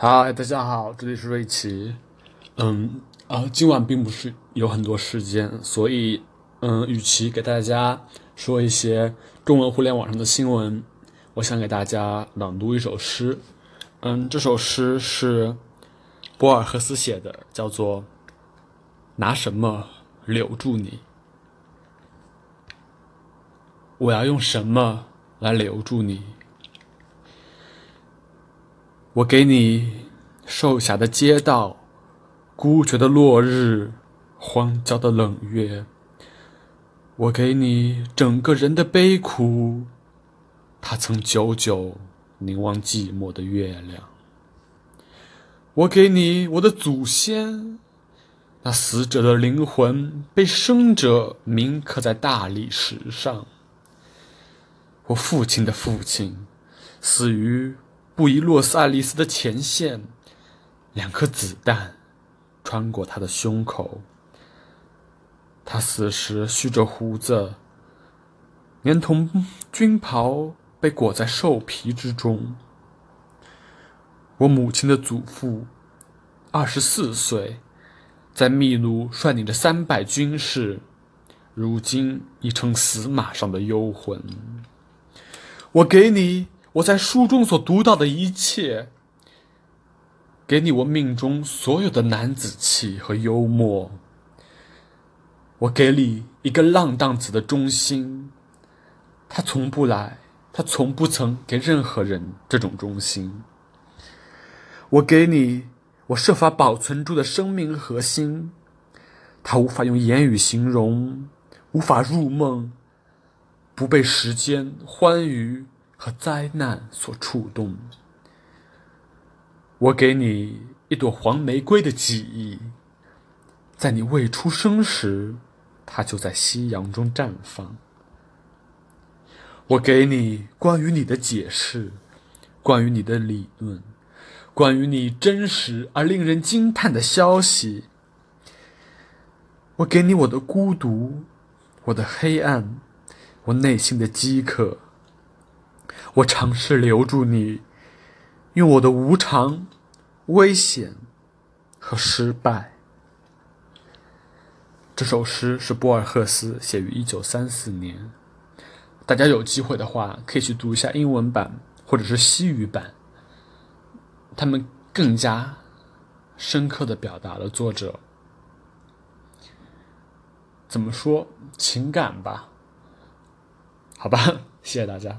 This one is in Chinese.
嗨，大家好，这里是瑞奇。嗯啊，今晚并不是有很多时间，所以嗯，与其给大家说一些中文互联网上的新闻，我想给大家朗读一首诗。嗯，这首诗是博尔赫斯写的，叫做《拿什么留住你》。我要用什么来留住你？我给你瘦狭的街道，孤绝的落日，荒郊的冷月。我给你整个人的悲苦，他曾久久凝望寂寞的月亮。我给你我的祖先，那死者的灵魂被生者铭刻在大理石上。我父亲的父亲，死于。布宜诺斯艾利斯的前线，两颗子弹穿过他的胸口。他死时蓄着胡子，连同军袍被裹在兽皮之中。我母亲的祖父，二十四岁，在秘鲁率领着三百军士，如今已成死马上的幽魂。我给你。我在书中所读到的一切，给你我命中所有的男子气和幽默。我给你一个浪荡子的忠心，他从不来，他从不曾给任何人这种忠心。我给你我设法保存住的生命核心，他无法用言语形容，无法入梦，不被时间欢愉。和灾难所触动。我给你一朵黄玫瑰的记忆，在你未出生时，它就在夕阳中绽放。我给你关于你的解释，关于你的理论，关于你真实而令人惊叹的消息。我给你我的孤独，我的黑暗，我内心的饥渴。我尝试留住你，用我的无常、危险和失败。这首诗是博尔赫斯写于一九三四年。大家有机会的话，可以去读一下英文版或者是西语版，他们更加深刻的表达了作者怎么说情感吧？好吧，谢谢大家。